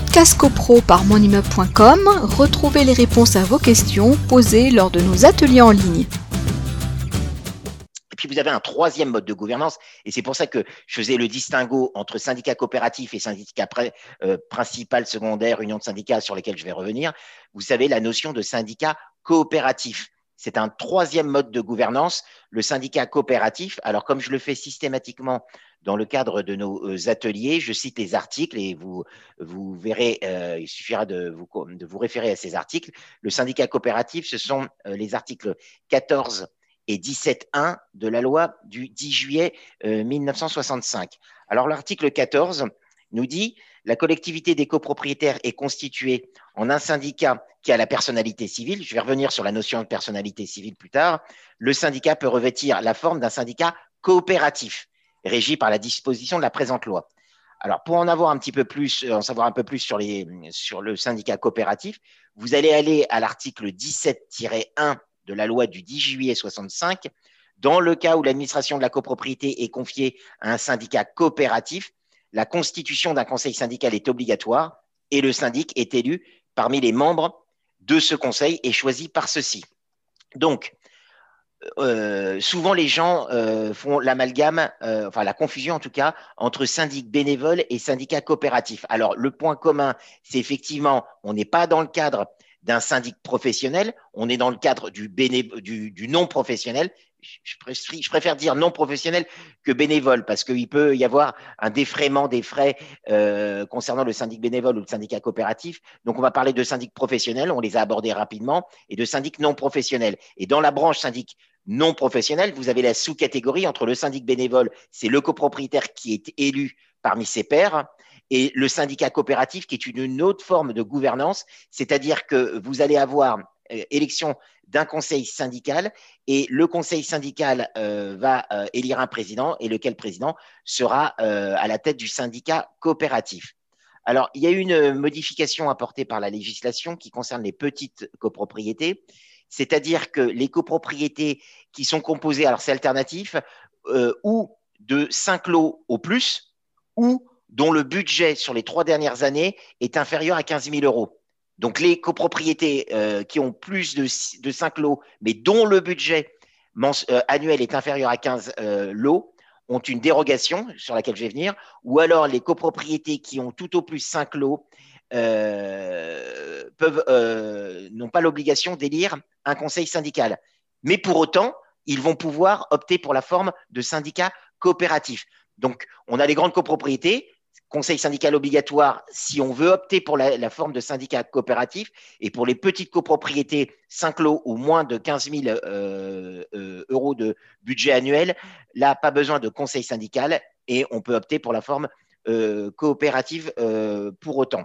podcast copro par monimmeuble.com, retrouvez les réponses à vos questions posées lors de nos ateliers en ligne. Et puis vous avez un troisième mode de gouvernance, et c'est pour ça que je faisais le distinguo entre syndicat coopératif et syndicat euh, principal, secondaire, union de syndicats sur lesquels je vais revenir. Vous savez la notion de syndicat coopératif. C'est un troisième mode de gouvernance, le syndicat coopératif. Alors, comme je le fais systématiquement dans le cadre de nos euh, ateliers, je cite les articles et vous, vous verrez, euh, il suffira de vous, de vous référer à ces articles. Le syndicat coopératif, ce sont euh, les articles 14 et 17.1 de la loi du 10 juillet 1965. Alors, l'article 14 nous dit la collectivité des copropriétaires est constituée en un syndicat qui a la personnalité civile. Je vais revenir sur la notion de personnalité civile plus tard. Le syndicat peut revêtir la forme d'un syndicat coopératif, régi par la disposition de la présente loi. Alors, pour en avoir un petit peu plus, en savoir un peu plus sur, sur le syndicat coopératif, vous allez aller à l'article 17-1 de la loi du 10 juillet 65. Dans le cas où l'administration de la copropriété est confiée à un syndicat coopératif, la constitution d'un conseil syndical est obligatoire et le syndic est élu parmi les membres de ce conseil et choisi par ceux-ci. Donc, euh, souvent les gens euh, font l'amalgame, euh, enfin la confusion en tout cas, entre syndic bénévole et syndicat coopératif. Alors, le point commun, c'est effectivement, on n'est pas dans le cadre d'un syndic professionnel, on est dans le cadre du, du non professionnel, je préfère dire non professionnel que bénévole parce qu'il peut y avoir un défraiement des frais euh, concernant le syndic bénévole ou le syndicat coopératif. Donc, on va parler de syndic professionnel, on les a abordés rapidement, et de syndic non professionnel. Et dans la branche syndic non professionnel, vous avez la sous-catégorie entre le syndic bénévole, c'est le copropriétaire qui est élu parmi ses pairs, et le syndicat coopératif qui est une autre forme de gouvernance, c'est-à-dire que vous allez avoir euh, élection d'un conseil syndical et le conseil syndical euh, va euh, élire un président et lequel président sera à la tête du syndicat coopératif. Alors, il y a une modification apportée par la législation qui concerne les petites copropriétés, c'est-à-dire que les copropriétés qui sont composées, alors c'est alternatif, ou de 5 lots au plus, ou dont le budget sur les trois dernières années est inférieur à 15 000 euros. Donc les copropriétés euh, qui ont plus de, de 5 lots, mais dont le budget euh, annuel est inférieur à 15 euh, lots, ont une dérogation sur laquelle je vais venir, ou alors les copropriétés qui ont tout au plus 5 lots n'ont pas l'obligation d'élire un conseil syndical. Mais pour autant, ils vont pouvoir opter pour la forme de syndicat coopératif. Donc, on a les grandes copropriétés conseil syndical obligatoire si on veut opter pour la, forme de syndicat coopératif et pour les petites copropriétés 5 lots ou moins de 15 000 euh, euh, euros de budget annuel. Là, pas besoin de conseil syndical et on peut opter pour la forme euh, coopérative pour autant.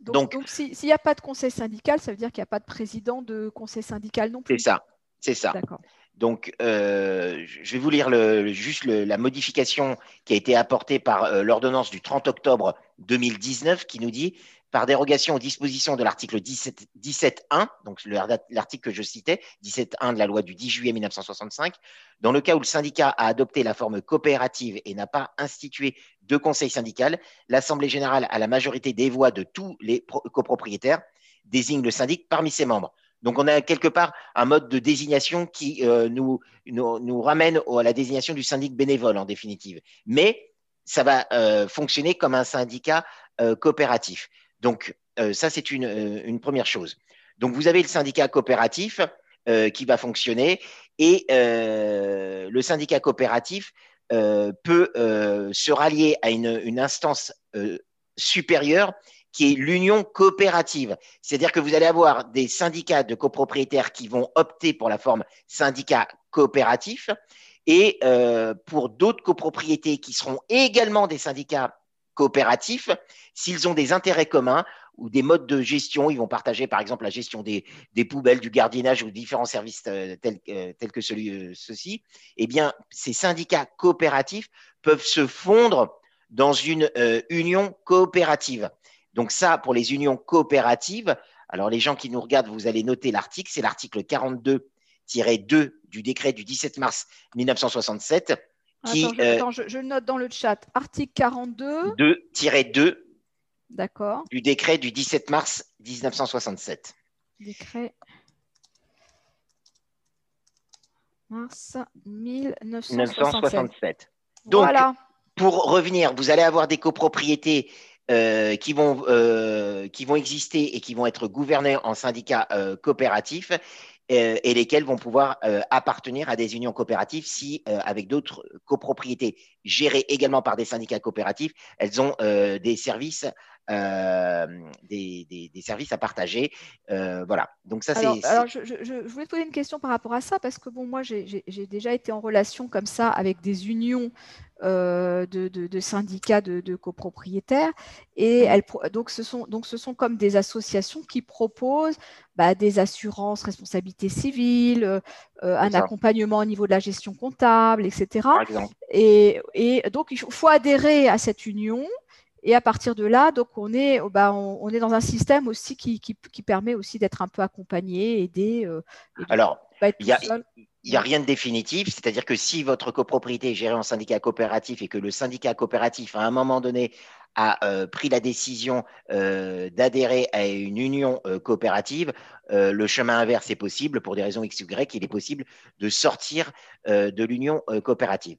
Donc, donc s'il n'y a pas de conseil syndical, ça veut dire qu'il n'y a pas de président de conseil syndical non plus. C'est ça, c'est ça. D'accord. Donc, euh, je vais vous lire juste la modification qui a été apportée par euh, l'ordonnance du 30 octobre 2019 qui nous dit par dérogation aux dispositions de l'article 17.1, 17 donc l'article que je citais, 17.1 de la loi du 10 juillet 1965, dans le cas où le syndicat a adopté la forme coopérative et n'a pas institué de conseil syndical, l'Assemblée générale, à la majorité des voix de tous les copropriétaires, désigne le syndic parmi ses membres. Donc, on a quelque part un mode de désignation qui euh, nous, ramène à la désignation du syndic bénévole, en définitive. Mais ça va euh, fonctionner comme un syndicat euh, coopératif. Donc, ça, c'est une, première chose. Donc, vous avez le syndicat coopératif qui va fonctionner et le syndicat coopératif peut se rallier à une instance supérieure qui est l'union coopérative. C'est-à-dire que vous allez avoir des syndicats de copropriétaires qui vont opter pour la forme syndicat coopératif et euh, pour d'autres copropriétés qui seront également des syndicats coopératifs, s'ils ont des intérêts communs ou des modes de gestion, ils vont partager par exemple la gestion des, poubelles, du gardiennage ou différents services euh, tels, euh, tels, que celui, ceux-ci, eh bien, ces syndicats coopératifs peuvent se fondre dans une union coopérative. Donc ça, pour les unions coopératives, alors les gens qui nous regardent, vous allez noter l'article, c'est l'article 42-2 du décret du 17 mars 1967. Qui, attends, je, euh, je, note dans le chat. Article 42. 2-2 D'accord. du décret du 17 mars 1967. Décret mars 1967. 1967. Donc, voilà. pour revenir, vous allez avoir des copropriétés euh, qui, vont, euh, qui vont exister et qui vont être gouvernées en syndicats euh, coopératifs et lesquels vont pouvoir appartenir à des unions coopératives si, avec d'autres copropriétés gérées également par des syndicats coopératifs, elles ont des services. Euh, des, des- des services à partager. Euh, voilà. Donc ça, c'est Alors, alors, je, je- je- je voulais te poser une question par rapport à ça, parce que bon, moi, j'ai déjà été en relation comme ça avec des unions euh, de, de- de syndicats de, de copropriétaires, et elles, donc, ce sont, donc ce sont comme des associations qui proposent bah, des assurances, responsabilité civile, euh, un ça. accompagnement au niveau de la gestion comptable, etc. par exemple. Et, et donc, il faut adhérer à cette union. Et à partir de là, donc on est, oh, bah, on, on est dans un système aussi qui, qui, qui permet aussi d'être un peu accompagné, aidé, euh, Alors, il a- n'y a rien de définitif, c'est-à-dire que si votre copropriété est gérée en syndicat coopératif et que le syndicat coopératif, à un moment donné, a euh, pris la décision euh, d'adhérer à une union euh, coopérative, le chemin inverse est possible pour des raisons X ou Y, il est possible de sortir de l'union coopérative.